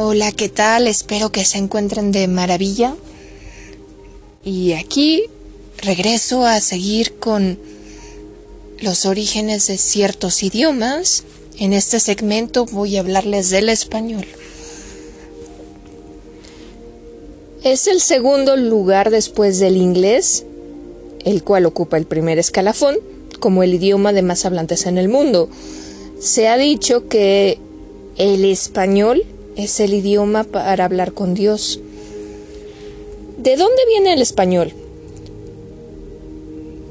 Hola, ¿qué tal? Espero que se encuentren de maravilla. Y aquí regreso a seguir con los orígenes de ciertos idiomas. En este segmento voy a hablarles del español. Es el segundo lugar después del inglés, el cual ocupa el primer escalafón como el idioma de más hablantes en el mundo. Se ha dicho que el español es el idioma para hablar con Dios. ¿De dónde viene el español?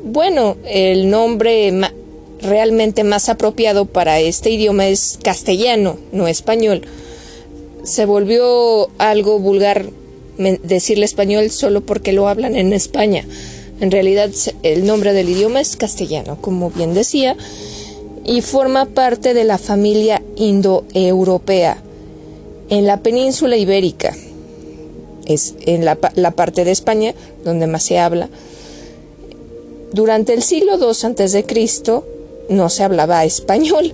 Bueno, el nombre realmente más apropiado para este idioma es castellano, no español. Se volvió algo vulgar decirle español solo porque lo hablan en España. En realidad el nombre del idioma es castellano, como bien decía, y forma parte de la familia indoeuropea en la península ibérica, es en la, parte de España donde más se habla. Durante el siglo II a.C. no se hablaba español.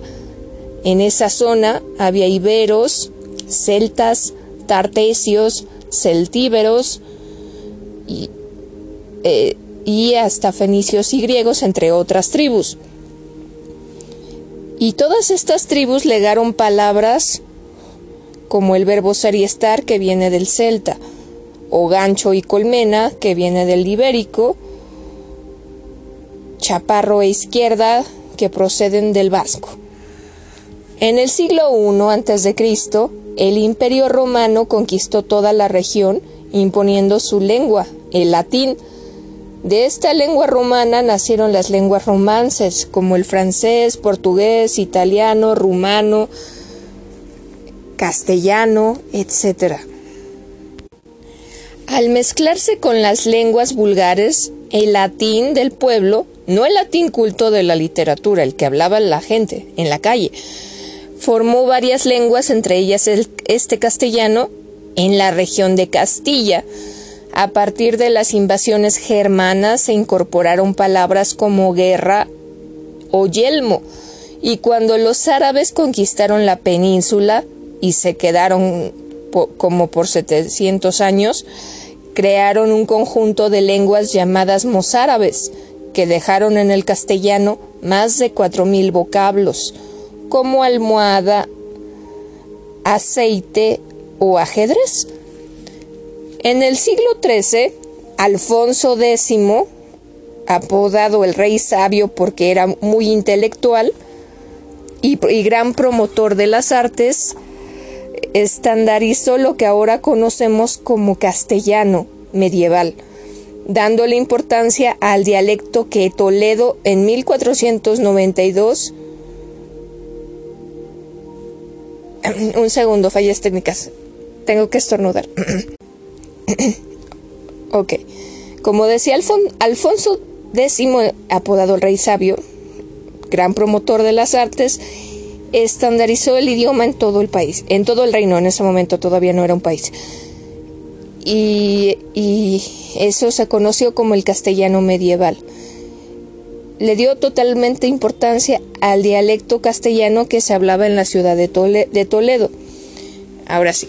En esa zona había iberos, celtas, tartesios, celtíberos y, eh, y hasta fenicios y griegos, entre otras tribus. Y todas estas tribus legaron palabras como el verbo ser y estar que viene del celta, o gancho y colmena que viene del ibérico, chaparro e izquierda que proceden del vasco. En el siglo I a.C., el imperio romano conquistó toda la región imponiendo su lengua, el latín. De esta lengua romana nacieron las lenguas romances como el francés, portugués, italiano, rumano, castellano, etc. Al mezclarse con las lenguas vulgares, el latín del pueblo, no el latín culto de la literatura, el que hablaba la gente en la calle, formó varias lenguas, entre ellas este castellano, en la región de Castilla. A partir de las invasiones germanas se incorporaron palabras como guerra o yelmo, y cuando los árabes conquistaron la península, y se quedaron como por 700 años, crearon un conjunto de lenguas llamadas mozárabes, que dejaron en el castellano más de 4.000 vocablos, como almohada, aceite o ajedrez. En el siglo XIII, Alfonso X, apodado el rey sabio porque era muy intelectual y, y gran promotor de las artes, estandarizó lo que ahora conocemos como castellano medieval, dándole importancia al dialecto que Toledo en 1492 un segundo, fallas técnicas. Tengo que estornudar. ok. Como decía Alfonso X, apodado el Rey Sabio, gran promotor de las artes, estandarizó el idioma en todo el país, en todo el reino, en ese momento todavía no era un país. Y, eso se conoció como el castellano medieval. Le dio totalmente importancia al dialecto castellano que se hablaba en la ciudad de, Toledo. Ahora sí.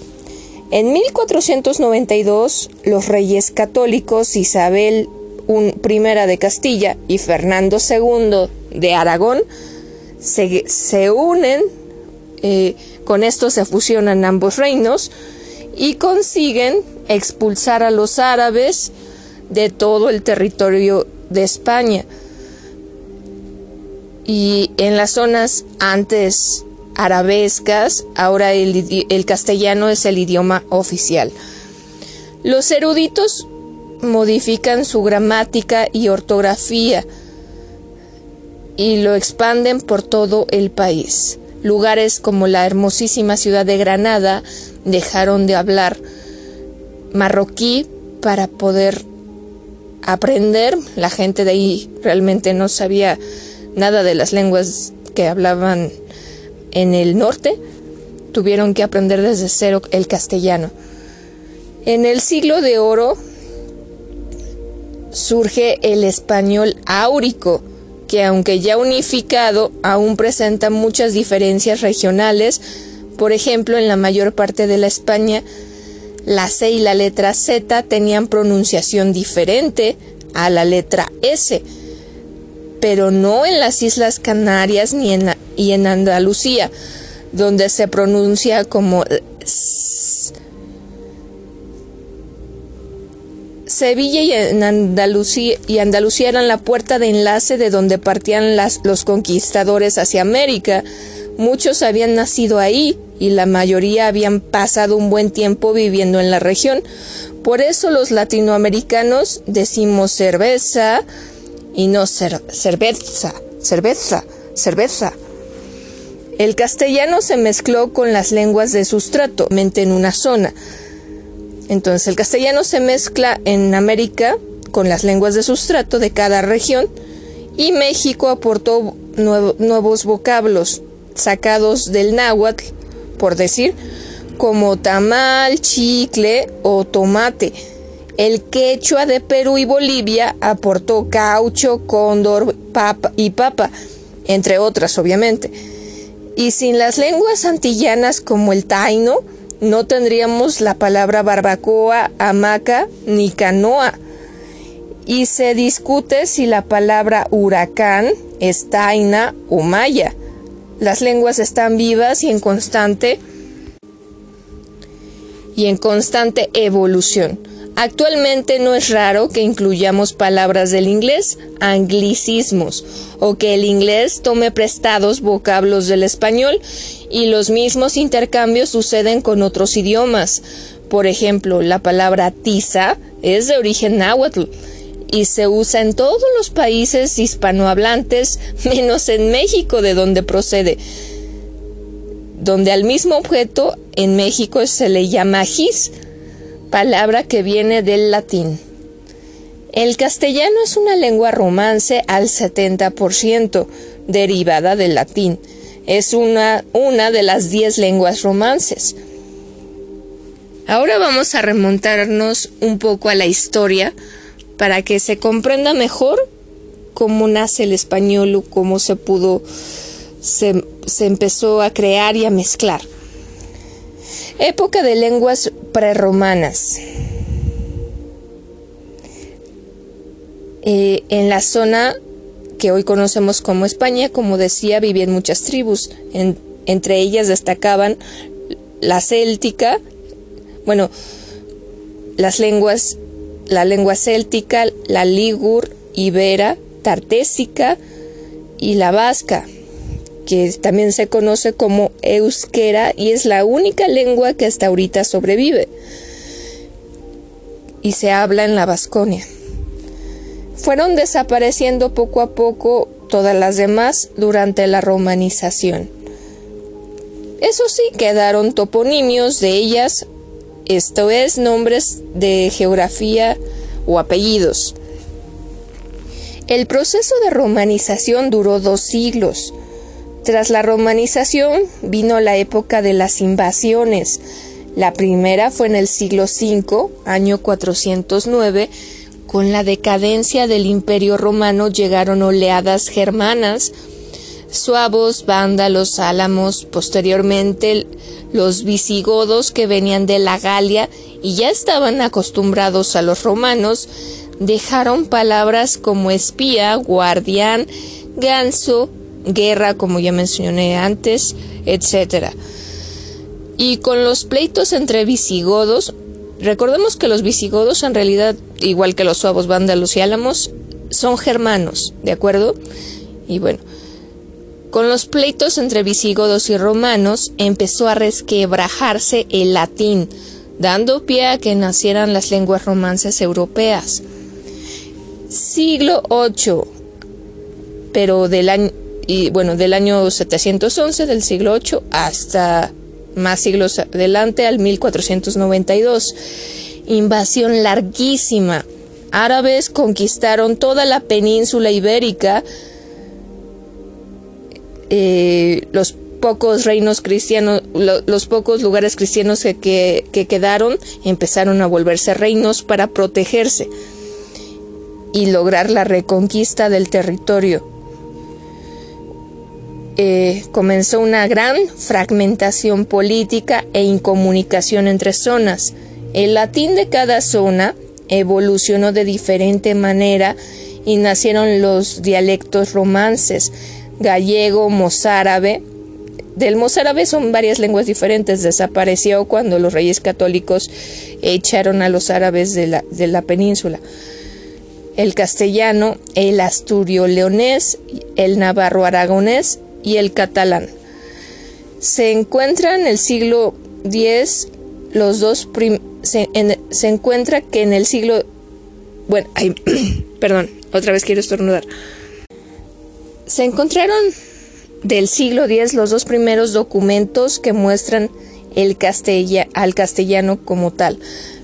En 1492, los reyes católicos Isabel I de Castilla y Fernando II de Aragón se, unen, eh, con esto se fusionan ambos reinos y consiguen expulsar a los árabes de todo el territorio de España. Y en las zonas antes arabescas, ahora el, el castellano es el idioma oficial. Los eruditos modifican su gramática y ortografía, y lo expanden por todo el país. Lugares como la hermosísima ciudad de Granada dejaron de hablar marroquí para poder aprender. La gente de ahí realmente no sabía nada de las lenguas que hablaban en el norte. Tuvieron que aprender desde cero el castellano. En el siglo de oro surge el español áurico, que aunque ya unificado, aún presenta muchas diferencias regionales. Por ejemplo, en la mayor parte de la España, la C y la letra Z tenían pronunciación diferente a la letra S, pero no en las Islas Canarias ni en y en Andalucía, donde se pronuncia como Sevilla y, Andalucía, y Andalucía eran la puerta de enlace de donde partían los conquistadores hacia América. Muchos habían nacido ahí y la mayoría habían pasado un buen tiempo viviendo en la región. Por eso los latinoamericanos decimos cerveza y no cerveza, cerveza, cerveza. El castellano se mezcló con las lenguas de sustrato, mente en una zona. Entonces el castellano se mezcla en América con las lenguas de sustrato de cada región y México aportó nuevos vocablos sacados del náhuatl, por decir, como tamal, chicle o tomate. El quechua de Perú y Bolivia aportó caucho, cóndor papa y papa, entre otras obviamente. Y sin las lenguas antillanas como el taino, no tendríamos la palabra barbacoa, hamaca ni canoa. Y se discute si la palabra huracán es taina o maya. Las lenguas están vivas y en constante y en constante evolución. Actualmente no es raro que incluyamos palabras del inglés, anglicismos, o que el inglés tome prestados vocablos del español y los mismos intercambios suceden con otros idiomas. Por ejemplo, la palabra tiza es de origen náhuatl y se usa en todos los países hispanohablantes, menos en México de donde procede, donde al mismo objeto en México se le llama gis, palabra que viene del latín. El castellano es una lengua romance al 70%, derivada del latín. Es una, una de las diez lenguas romances. Ahora vamos a remontarnos un poco a la historia para que se comprenda mejor cómo nace el español o cómo se pudo, se, se empezó a crear y a mezclar. Época de lenguas prerromanas. Eh, en la zona que hoy conocemos como España, como decía, vivían muchas tribus. entre ellas destacaban la céltica, bueno, las lenguas, la lengua céltica, la ligur, ibera, tartésica y la vasca que también se conoce como euskera y es la única lengua que hasta ahorita sobrevive y se habla en la Vasconia. Fueron desapareciendo poco a poco todas las demás durante la romanización. Eso sí, quedaron toponimios de ellas, esto es, nombres de geografía o apellidos. El proceso de romanización duró dos siglos, tras la romanización vino la época de las invasiones. La primera fue en el siglo V, año 409, con la decadencia del imperio romano llegaron oleadas germanas, suavos, vándalos, álamos, posteriormente los visigodos que venían de la Galia y ya estaban acostumbrados a los romanos, dejaron palabras como espía, guardián, ganso, guerra, como ya mencioné antes, etc. Y con los pleitos entre visigodos, recordemos que los visigodos en realidad, igual que los suavos, vándalos y álamos, son germanos, ¿de acuerdo? Y bueno, con los pleitos entre visigodos y romanos empezó a resquebrajarse el latín, dando pie a que nacieran las lenguas romances europeas. Siglo VIII, pero del año y bueno, del año 711 del siglo VIII hasta más siglos adelante al 1492. Invasión larguísima. Árabes conquistaron toda la península ibérica. Eh, los pocos reinos cristianos, los pocos lugares cristianos que, que quedaron empezaron a volverse reinos para protegerse y lograr la reconquista del territorio eh, comenzó una gran fragmentación política e incomunicación entre zonas. El latín de cada zona evolucionó de diferente manera y nacieron los dialectos romances, gallego, mozárabe. Del mozárabe son varias lenguas diferentes, desapareció cuando los reyes católicos echaron a los árabes de la, de la península. El castellano, el asturio-leonés, el navarro-aragonés y el catalán. Se encuentra en el siglo X los dos se, se, encuentra que en el siglo bueno, ay, perdón, otra vez quiero estornudar. Se encontraron del siglo X los dos primeros documentos que muestran el castella, al castellano como tal,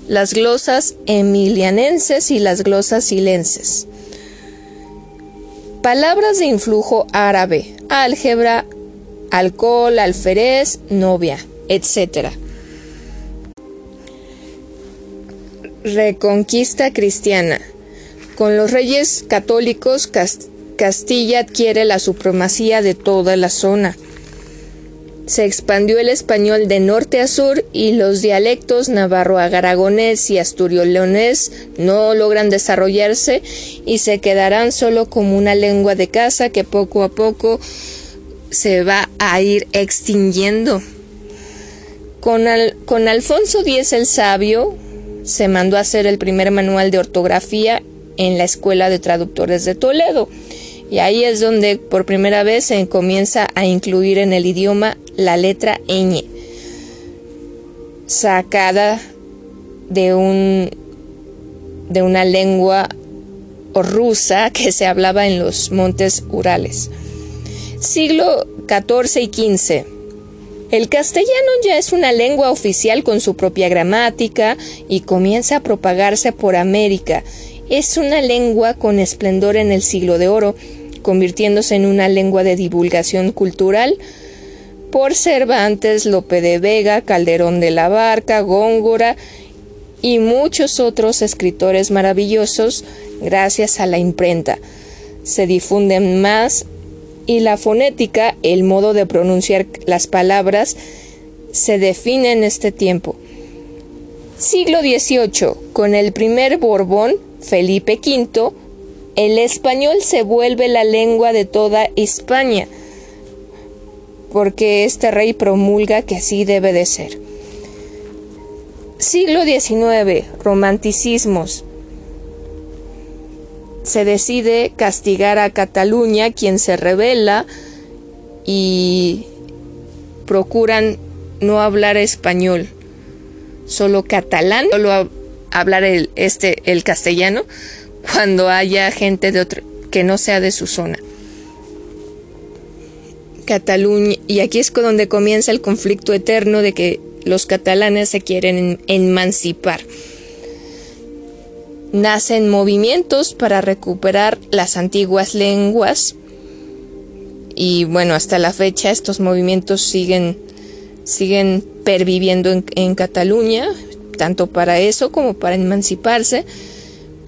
las glosas emilianenses y las glosas silenses. Palabras de influjo árabe, álgebra, alcohol, alférez, novia, etc. Reconquista cristiana. Con los reyes católicos, Castilla adquiere la supremacía de toda la zona. Se expandió el español de norte a sur y los dialectos navarro-aragonés y asturio-leonés no logran desarrollarse y se quedarán solo como una lengua de casa que poco a poco se va a ir extinguiendo. Con, con Alfonso X el Sabio, se mandó a hacer el primer manual de ortografía en la Escuela de Traductores de Toledo. Y ahí es donde por primera vez se comienza a incluir en el idioma la letra ñ, sacada de un de una lengua rusa que se hablaba en los montes Urales. Siglo XIV y XV el castellano ya es una lengua oficial con su propia gramática y comienza a propagarse por América. Es una lengua con esplendor en el siglo de oro, convirtiéndose en una lengua de divulgación cultural por Cervantes, Lope de Vega, Calderón de la Barca, Góngora y muchos otros escritores maravillosos gracias a la imprenta. Se difunden más y la fonética, el modo de pronunciar las palabras, se define en este tiempo. Siglo XVIII. Con el primer Borbón, Felipe V, el español se vuelve la lengua de toda España, porque este rey promulga que así debe de ser. Siglo XIX. Romanticismos se decide castigar a Cataluña, quien se revela y procuran no hablar español, solo catalán, solo hablar el, este, el castellano, cuando haya gente de otro, que no sea de su zona. Cataluña, y aquí es donde comienza el conflicto eterno de que los catalanes se quieren emancipar nacen movimientos para recuperar las antiguas lenguas y bueno, hasta la fecha estos movimientos siguen, siguen perviviendo en, en Cataluña, tanto para eso como para emanciparse.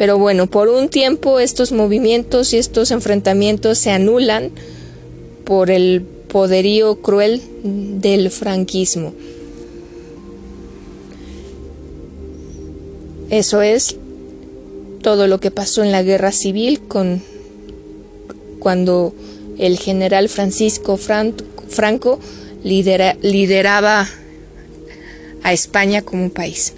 Pero bueno, por un tiempo estos movimientos y estos enfrentamientos se anulan por el poderío cruel del franquismo. Eso es todo lo que pasó en la guerra civil con cuando el general Francisco Franco lideraba a España como un país.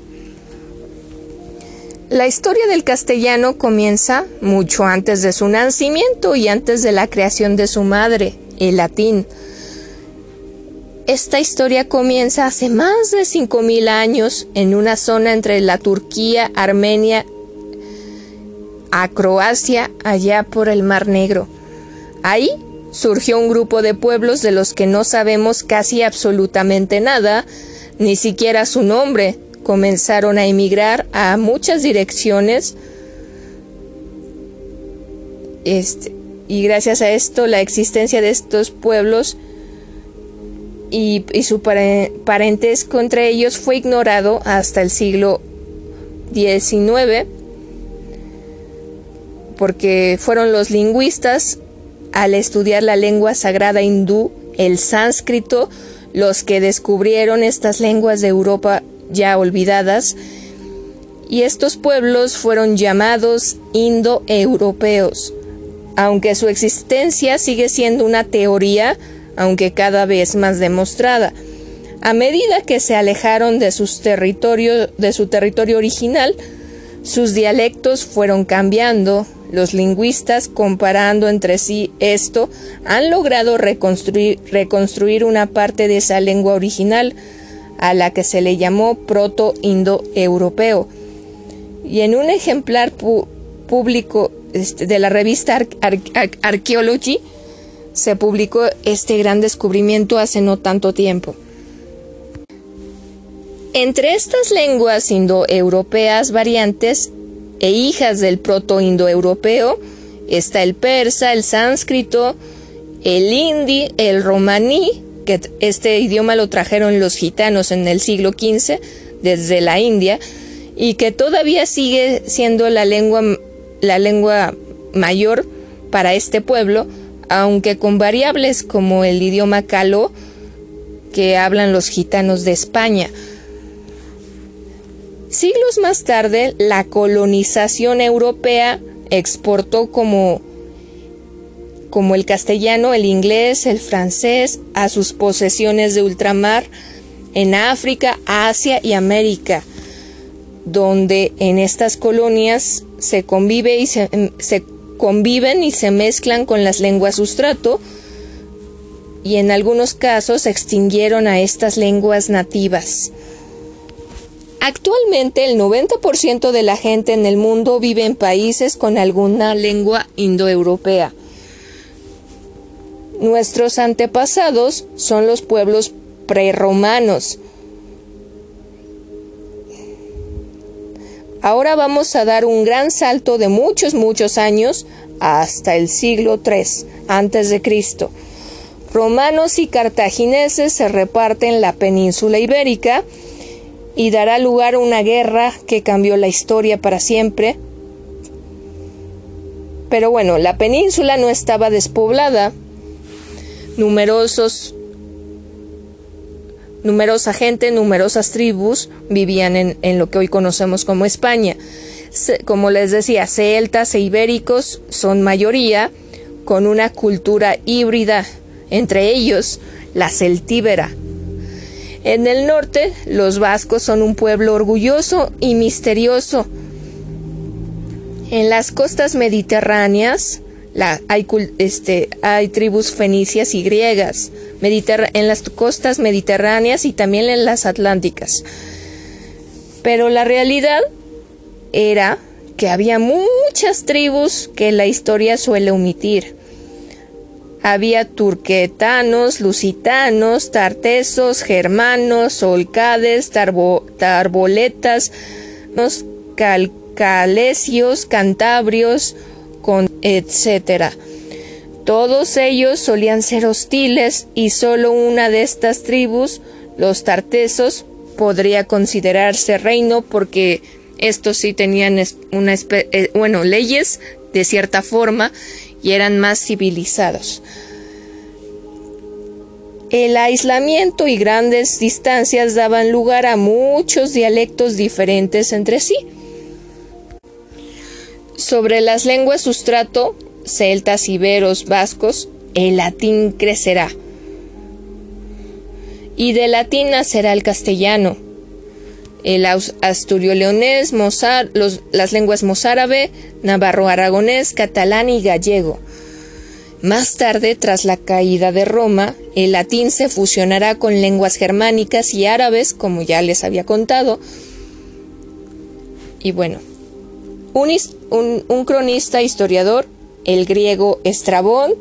La historia del castellano comienza mucho antes de su nacimiento y antes de la creación de su madre, el latín. Esta historia comienza hace más de 5.000 años en una zona entre la Turquía, Armenia a Croacia allá por el Mar Negro. Ahí surgió un grupo de pueblos de los que no sabemos casi absolutamente nada, ni siquiera su nombre. Comenzaron a emigrar a muchas direcciones. Este, y gracias a esto la existencia de estos pueblos y, su parentesco entre ellos fue ignorado hasta el siglo XIX porque fueron los lingüistas al estudiar la lengua sagrada hindú, el sánscrito, los que descubrieron estas lenguas de Europa ya olvidadas, y estos pueblos fueron llamados indoeuropeos, aunque su existencia sigue siendo una teoría, aunque cada vez más demostrada. A medida que se alejaron de, sus de su territorio original, sus dialectos fueron cambiando. Los lingüistas, comparando entre sí esto, han logrado reconstruir, reconstruir una parte de esa lengua original, a la que se le llamó proto-indoeuropeo. Y en un ejemplar público este, de la revista Archaeology se publicó este gran descubrimiento hace no tanto tiempo. Entre estas lenguas indoeuropeas variantes e hijas del proto-indoeuropeo está el persa, el sánscrito, el hindi, el romaní, que este idioma lo trajeron los gitanos en el siglo XV desde la India y que todavía sigue siendo la lengua, la lengua mayor para este pueblo, aunque con variables como el idioma caló que hablan los gitanos de España. Siglos más tarde, la colonización europea exportó como, como el castellano, el inglés, el francés a sus posesiones de ultramar en África, Asia y América, donde en estas colonias se convive y se, se conviven y se mezclan con las lenguas sustrato y en algunos casos se extinguieron a estas lenguas nativas. Actualmente el 90% de la gente en el mundo vive en países con alguna lengua indoeuropea. Nuestros antepasados son los pueblos preromanos. Ahora vamos a dar un gran salto de muchos, muchos años hasta el siglo III antes de Cristo. Romanos y cartagineses se reparten la península ibérica y dará lugar a una guerra que cambió la historia para siempre. Pero bueno, la península no estaba despoblada. Numerosos numerosa gente, numerosas tribus vivían en, lo que hoy conocemos como España. como les decía, celtas e ibéricos son mayoría, con una cultura híbrida, entre ellos la celtíbera, en el norte, los vascos son un pueblo orgulloso y misterioso. En las costas mediterráneas hay, este, hay, tribus fenicias y griegas, en las costas mediterráneas y también en las atlánticas. Pero la realidad era que había muchas tribus que la historia suele omitir. Había turquetanos, lusitanos, tartesos, germanos, olcades, tarboletas, calcalesios, cantabrios, con, etc. Todos ellos solían ser hostiles y solo una de estas tribus, los tartesos, podría considerarse reino porque estos sí tenían una eh, bueno, leyes de cierta forma y eran más civilizados. El aislamiento y grandes distancias daban lugar a muchos dialectos diferentes entre sí. Sobre las lenguas sustrato, celtas, iberos, vascos, el latín crecerá. Y de latín nacerá el castellano, el asturio-leonés, las lenguas mozárabe, navarro-aragonés, catalán y gallego. Más tarde, tras la caída de Roma, el latín se fusionará con lenguas germánicas y árabes, como ya les había contado. Y bueno, un, cronista historiador, el griego Estrabón,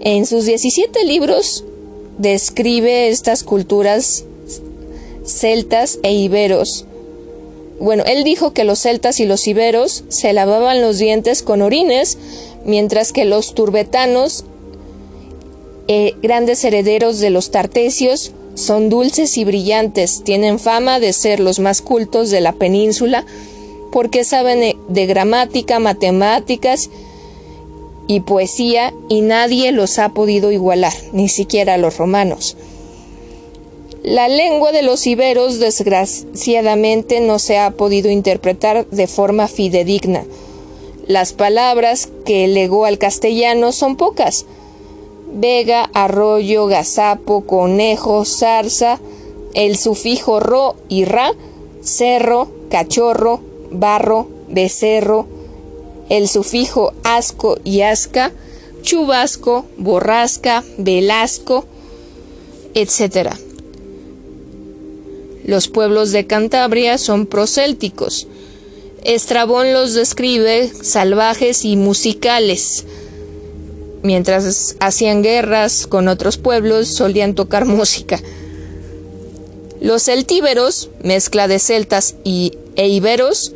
en sus 17 libros describe estas culturas celtas e iberos. Bueno, él dijo que los celtas y los iberos se lavaban los dientes con orines, mientras que los turbetanos, eh, grandes herederos de los tartesios, son dulces y brillantes, tienen fama de ser los más cultos de la península, porque saben de gramática, matemáticas y poesía y nadie los ha podido igualar, ni siquiera los romanos. La lengua de los iberos desgraciadamente no se ha podido interpretar de forma fidedigna. Las palabras que legó al castellano son pocas. Vega, arroyo, gazapo, conejo, zarza, el sufijo ro y ra, cerro, cachorro, barro, becerro, el sufijo asco y asca, chubasco, borrasca, velasco, etc. Los pueblos de Cantabria son prosélticos. Estrabón los describe salvajes y musicales. Mientras hacían guerras con otros pueblos, solían tocar música. Los celtíberos, mezcla de celtas y, e iberos,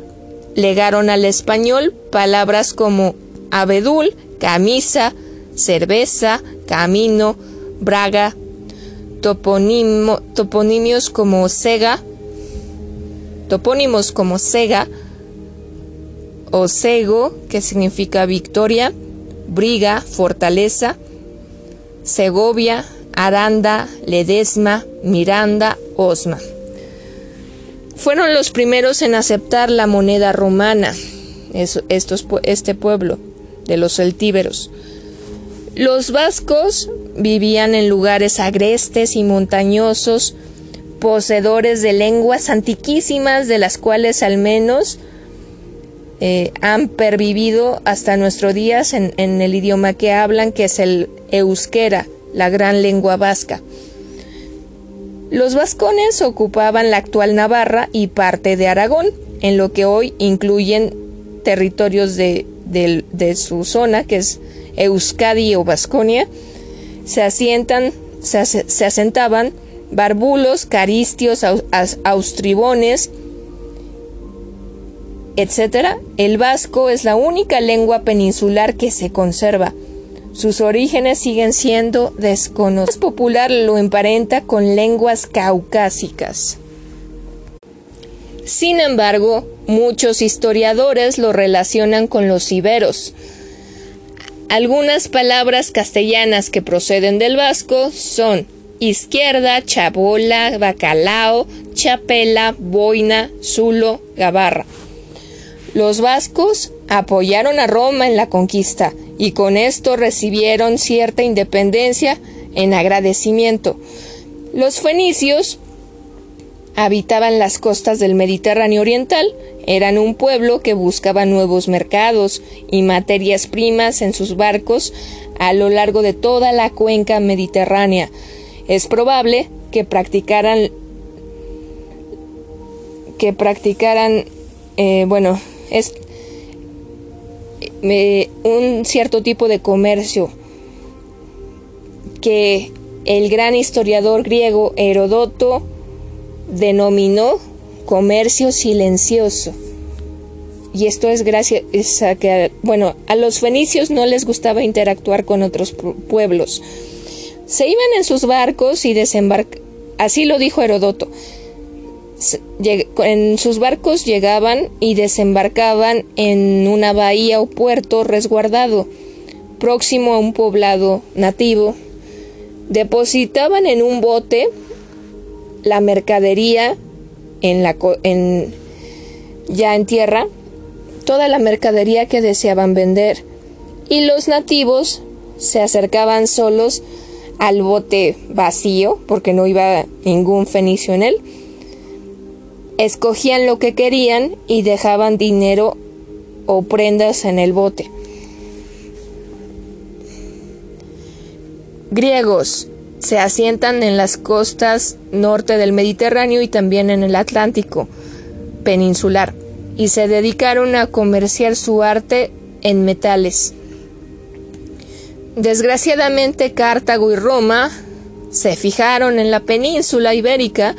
legaron al español palabras como abedul, camisa, cerveza, camino, braga, toponimios como sega, topónimos como sega o sego, que significa victoria, briga, fortaleza, Segovia, Aranda, Ledesma, Miranda, Osma fueron los primeros en aceptar la moneda romana, estos, este pueblo de los celtíberos. Los vascos vivían en lugares agrestes y montañosos, poseedores de lenguas antiquísimas, de las cuales al menos eh, han pervivido hasta nuestros días en, en el idioma que hablan, que es el euskera, la gran lengua vasca. Los vascones ocupaban la actual Navarra y parte de Aragón, en lo que hoy incluyen territorios de, su zona, que es Euskadi o Vasconia. Se, asientan, se, asentaban barbulos, caristios, austribones, etc. El vasco es la única lengua peninsular que se conserva. Sus orígenes siguen siendo desconocidos. popular lo emparenta con lenguas caucásicas. Sin embargo, muchos historiadores lo relacionan con los iberos. Algunas palabras castellanas que proceden del vasco son izquierda, chabola, bacalao, chapela, boina, zulo, gabarra. Los vascos apoyaron a Roma en la conquista y con esto recibieron cierta independencia en agradecimiento. Los fenicios habitaban las costas del Mediterráneo Oriental, eran un pueblo que buscaba nuevos mercados y materias primas en sus barcos a lo largo de toda la cuenca mediterránea. Es probable que practicaran que practicaran eh, bueno es un cierto tipo de comercio que el gran historiador griego Herodoto denominó comercio silencioso. Y esto es gracias a que, bueno, a los fenicios no les gustaba interactuar con otros pueblos. Se iban en sus barcos y desembarcaban, así lo dijo Herodoto, en sus barcos llegaban y desembarcaban en una bahía o puerto resguardado, próximo a un poblado nativo. Depositaban en un bote la mercadería ya en tierra, toda la mercadería que deseaban vender, y los nativos se acercaban solos al bote vacío, porque no iba ningún fenicio en él, escogían lo que querían y dejaban dinero o prendas en el bote. Griegos se asientan en las costas norte del Mediterráneo y también en el Atlántico peninsular y se dedicaron a comerciar su arte en metales. Desgraciadamente Cartago y Roma se fijaron en la península ibérica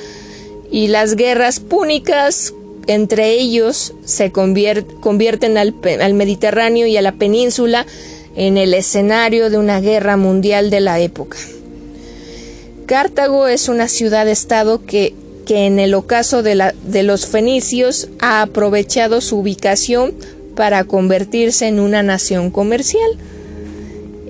y las guerras púnicas entre ellos se convierten al, al Mediterráneo y a la península en el escenario de una guerra mundial de la época. Cartago es una ciudad-estado que, en el ocaso de, los fenicios ha aprovechado su ubicación para convertirse en una nación comercial.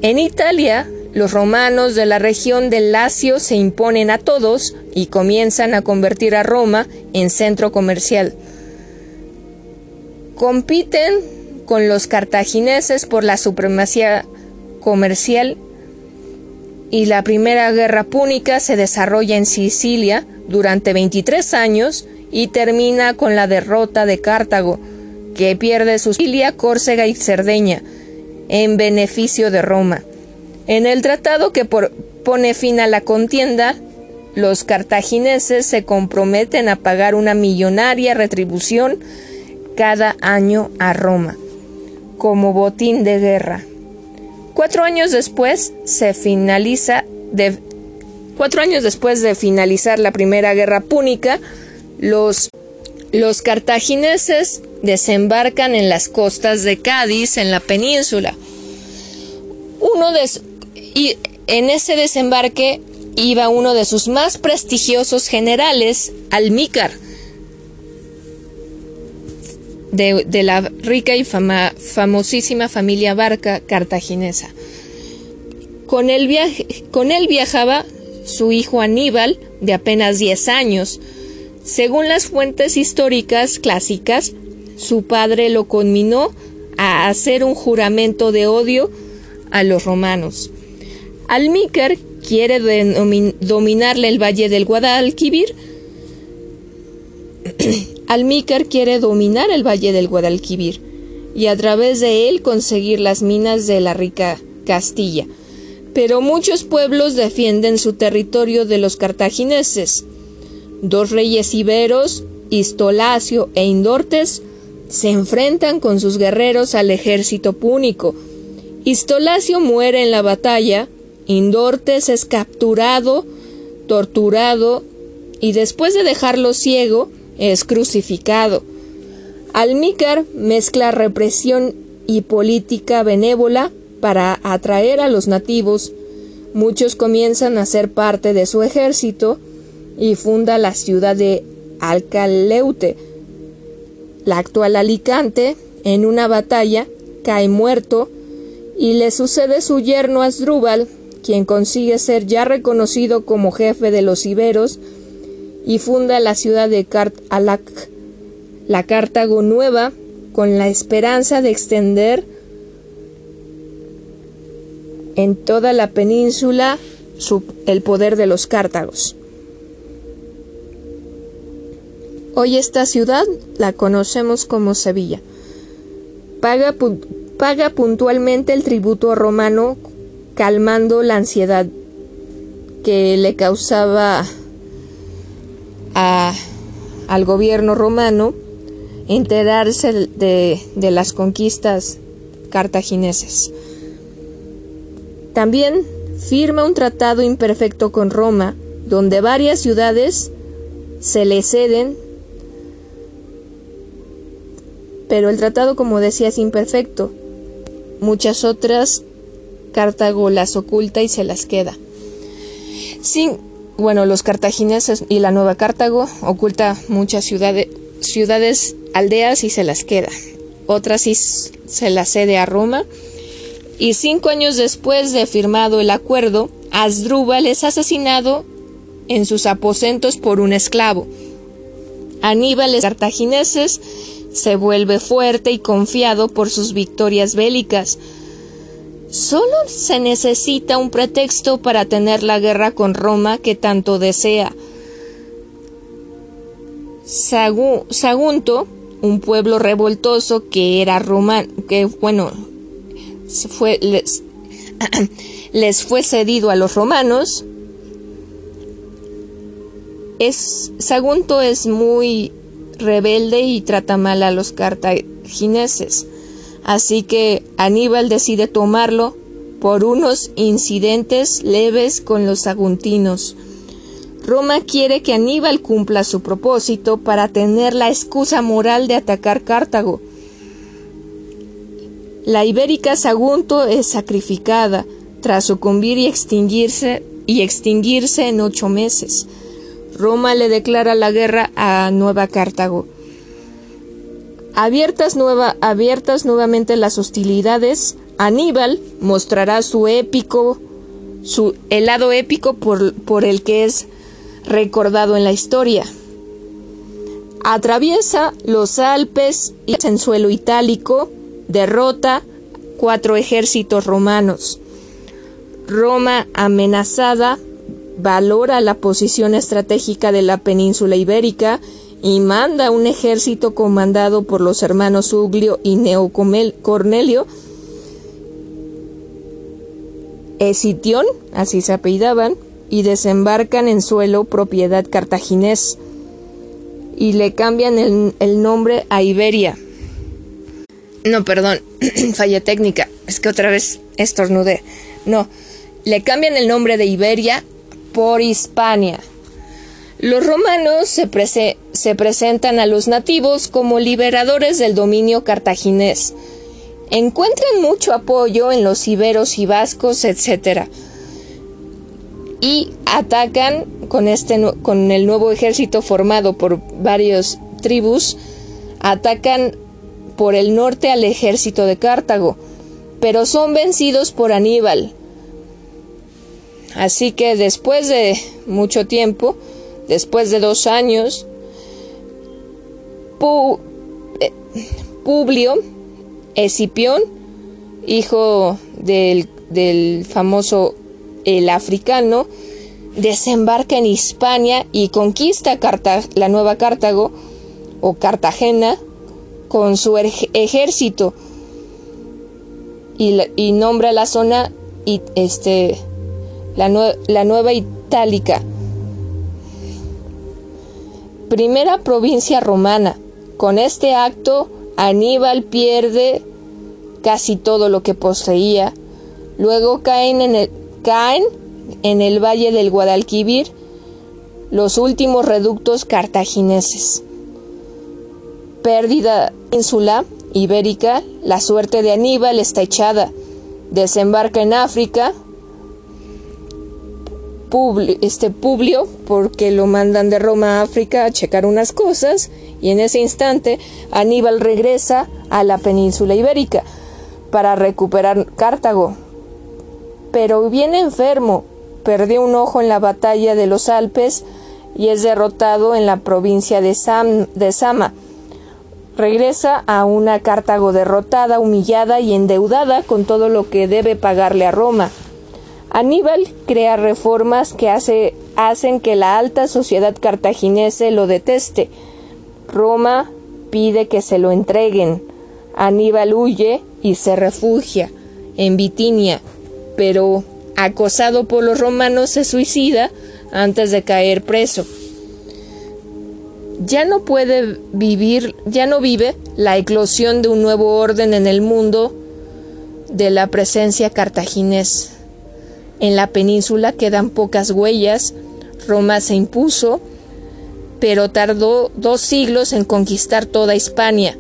En Italia, los romanos de la región del Lacio se imponen a todos y comienzan a convertir a Roma en centro comercial. Compiten con los cartagineses por la supremacía comercial y la primera guerra púnica se desarrolla en Sicilia durante 23 años y termina con la derrota de Cartago, que pierde Sicilia, Córcega y Cerdeña en beneficio de Roma. En el tratado que pone fin a la contienda, los cartagineses se comprometen a pagar una millonaria retribución cada año a Roma, como botín de guerra. Cuatro años después se finaliza de, cuatro años después de finalizar la primera guerra púnica, los, los cartagineses desembarcan en las costas de Cádiz, en la península. Uno de, y en ese desembarque iba uno de sus más prestigiosos generales, Almícar, de, la rica y famosísima familia Barca cartaginesa. Con él, con él viajaba su hijo Aníbal, de apenas 10 años. Según las fuentes históricas clásicas, su padre lo conminó a hacer un juramento de odio a los romanos. Almícar quiere dominarle el valle del Guadalquivir. Almícar quiere dominar el valle del Guadalquivir y a través de él conseguir las minas de la rica Castilla. Pero muchos pueblos defienden su territorio de los cartagineses. Dos reyes iberos, Istolacio e Indortes, se enfrentan con sus guerreros al ejército púnico. Istolacio muere en la batalla, Indortes es capturado, torturado y después de dejarlo ciego, es crucificado. Almícar mezcla represión y política benévola para atraer a los nativos. Muchos comienzan a ser parte de su ejército y funda la ciudad de Alcaleute, la actual Alicante, en una batalla, cae muerto y le sucede su yerno Asdrúbal, quien consigue ser ya reconocido como jefe de los iberos y funda la ciudad de Cart Alac, la Cartago Nueva, con la esperanza de extender en toda la península el poder de los Cártagos. Hoy esta ciudad la conocemos como Sevilla. Paga, paga puntualmente el tributo romano calmando la ansiedad que le causaba al gobierno romano enterarse de, de las conquistas cartagineses. También firma un tratado imperfecto con Roma, donde varias ciudades se le ceden pero el tratado, como decía, es imperfecto. Muchas otras Cartago las oculta y se las queda. Sin, bueno, los cartagineses y la Nueva Cartago oculta muchas ciudades, ciudades, aldeas y se las queda. Otras se las cede a Roma. Y cinco años después de firmado el acuerdo, Asdrúbal es asesinado en sus aposentos por un esclavo. Aníbal cartagineses se vuelve fuerte y confiado por sus victorias bélicas. Solo se necesita un pretexto para tener la guerra con Roma que tanto desea. Sagunto, un pueblo revoltoso que era romano, que bueno, fue, les, les fue cedido a los romanos. Es, Sagunto es muy rebelde y trata mal a los cartagineses. Así que Aníbal decide tomarlo por unos incidentes leves con los saguntinos. Roma quiere que Aníbal cumpla su propósito para tener la excusa moral de atacar Cartago. La ibérica Sagunto es sacrificada tras sucumbir y extinguirse, y extinguirse en ocho meses. Roma le declara la guerra a Nueva Cartago. Abiertas, nueva, abiertas nuevamente las hostilidades, Aníbal mostrará su épico, su, el lado épico por, por el que es recordado en la historia. Atraviesa los Alpes y en suelo itálico derrota cuatro ejércitos romanos. Roma amenazada valora la posición estratégica de la península ibérica y manda un ejército comandado por los hermanos Uglio y Neo Cornelio así se apellidaban, y desembarcan en suelo propiedad cartaginés y le cambian el, el nombre a Iberia. No, perdón, falla técnica, es que otra vez estornudé. No, le cambian el nombre de Iberia por Hispania. Los romanos se, se, presentan a los nativos como liberadores del dominio cartaginés. Encuentran mucho apoyo en los iberos y vascos, etc. Y atacan con, este, con el nuevo ejército formado por varias tribus, atacan por el norte al ejército de Cartago, pero son vencidos por Aníbal, Así que después de mucho tiempo, después de dos años, eh, Publio Escipión, hijo del, del famoso el africano, desembarca en Hispania y conquista la nueva Cartago o Cartagena con su ejército y, nombra la zona y este la, Nueva Itálica. Primera provincia romana. Con este acto, Aníbal pierde casi todo lo que poseía. Luego caen en el, caen en el valle del Guadalquivir los últimos reductos cartagineses. Pérdida ínsula ibérica, la suerte de Aníbal está echada. Desembarca en África, este Publio porque lo mandan de Roma a África a checar unas cosas y en ese instante Aníbal regresa a la península ibérica para recuperar Cartago. Pero viene enfermo, perdió un ojo en la batalla de los Alpes y es derrotado en la provincia de, Sam, de Sama. Regresa a una Cartago derrotada, humillada y endeudada con todo lo que debe pagarle a Roma. Aníbal crea reformas que hacen que la alta sociedad cartaginese lo deteste. Roma pide que se lo entreguen. Aníbal huye y se refugia en Bitinia, pero acosado por los romanos se suicida antes de caer preso. Ya no puede vivir, ya no vive la eclosión de un nuevo orden en el mundo de la presencia cartaginés. En la península quedan pocas huellas. Roma se impuso, pero tardó dos siglos en conquistar toda Hispania.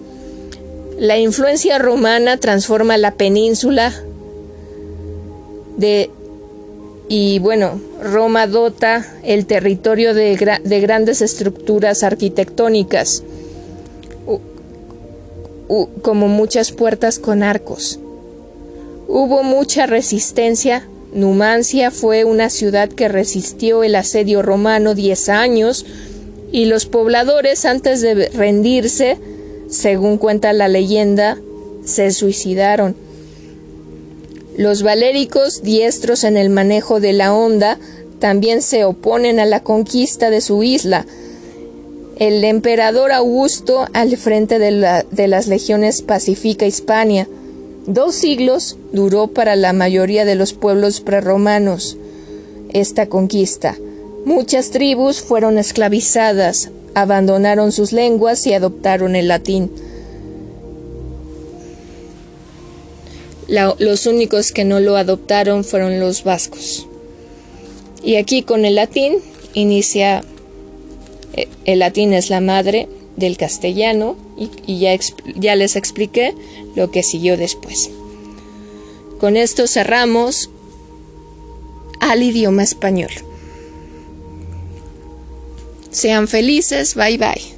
La influencia romana transforma la península de y bueno, Roma dota el territorio de, de grandes estructuras arquitectónicas, como muchas puertas con arcos. Hubo mucha resistencia Numancia fue una ciudad que resistió el asedio romano diez años y los pobladores antes de rendirse, según cuenta la leyenda, se suicidaron. Los valéricos, diestros en el manejo de la onda, también se oponen a la conquista de su isla. El emperador Augusto, al frente de, de las legiones, pacifica Hispania. Dos siglos duró para la mayoría de los pueblos prerromanos esta conquista. Muchas tribus fueron esclavizadas, abandonaron sus lenguas y adoptaron el latín. los únicos que no lo adoptaron fueron los vascos. Y aquí con el latín inicia, eh, el latín es la madre del castellano y, ya, ya les expliqué lo que siguió después. Con esto cerramos al idioma español. Sean felices, bye bye.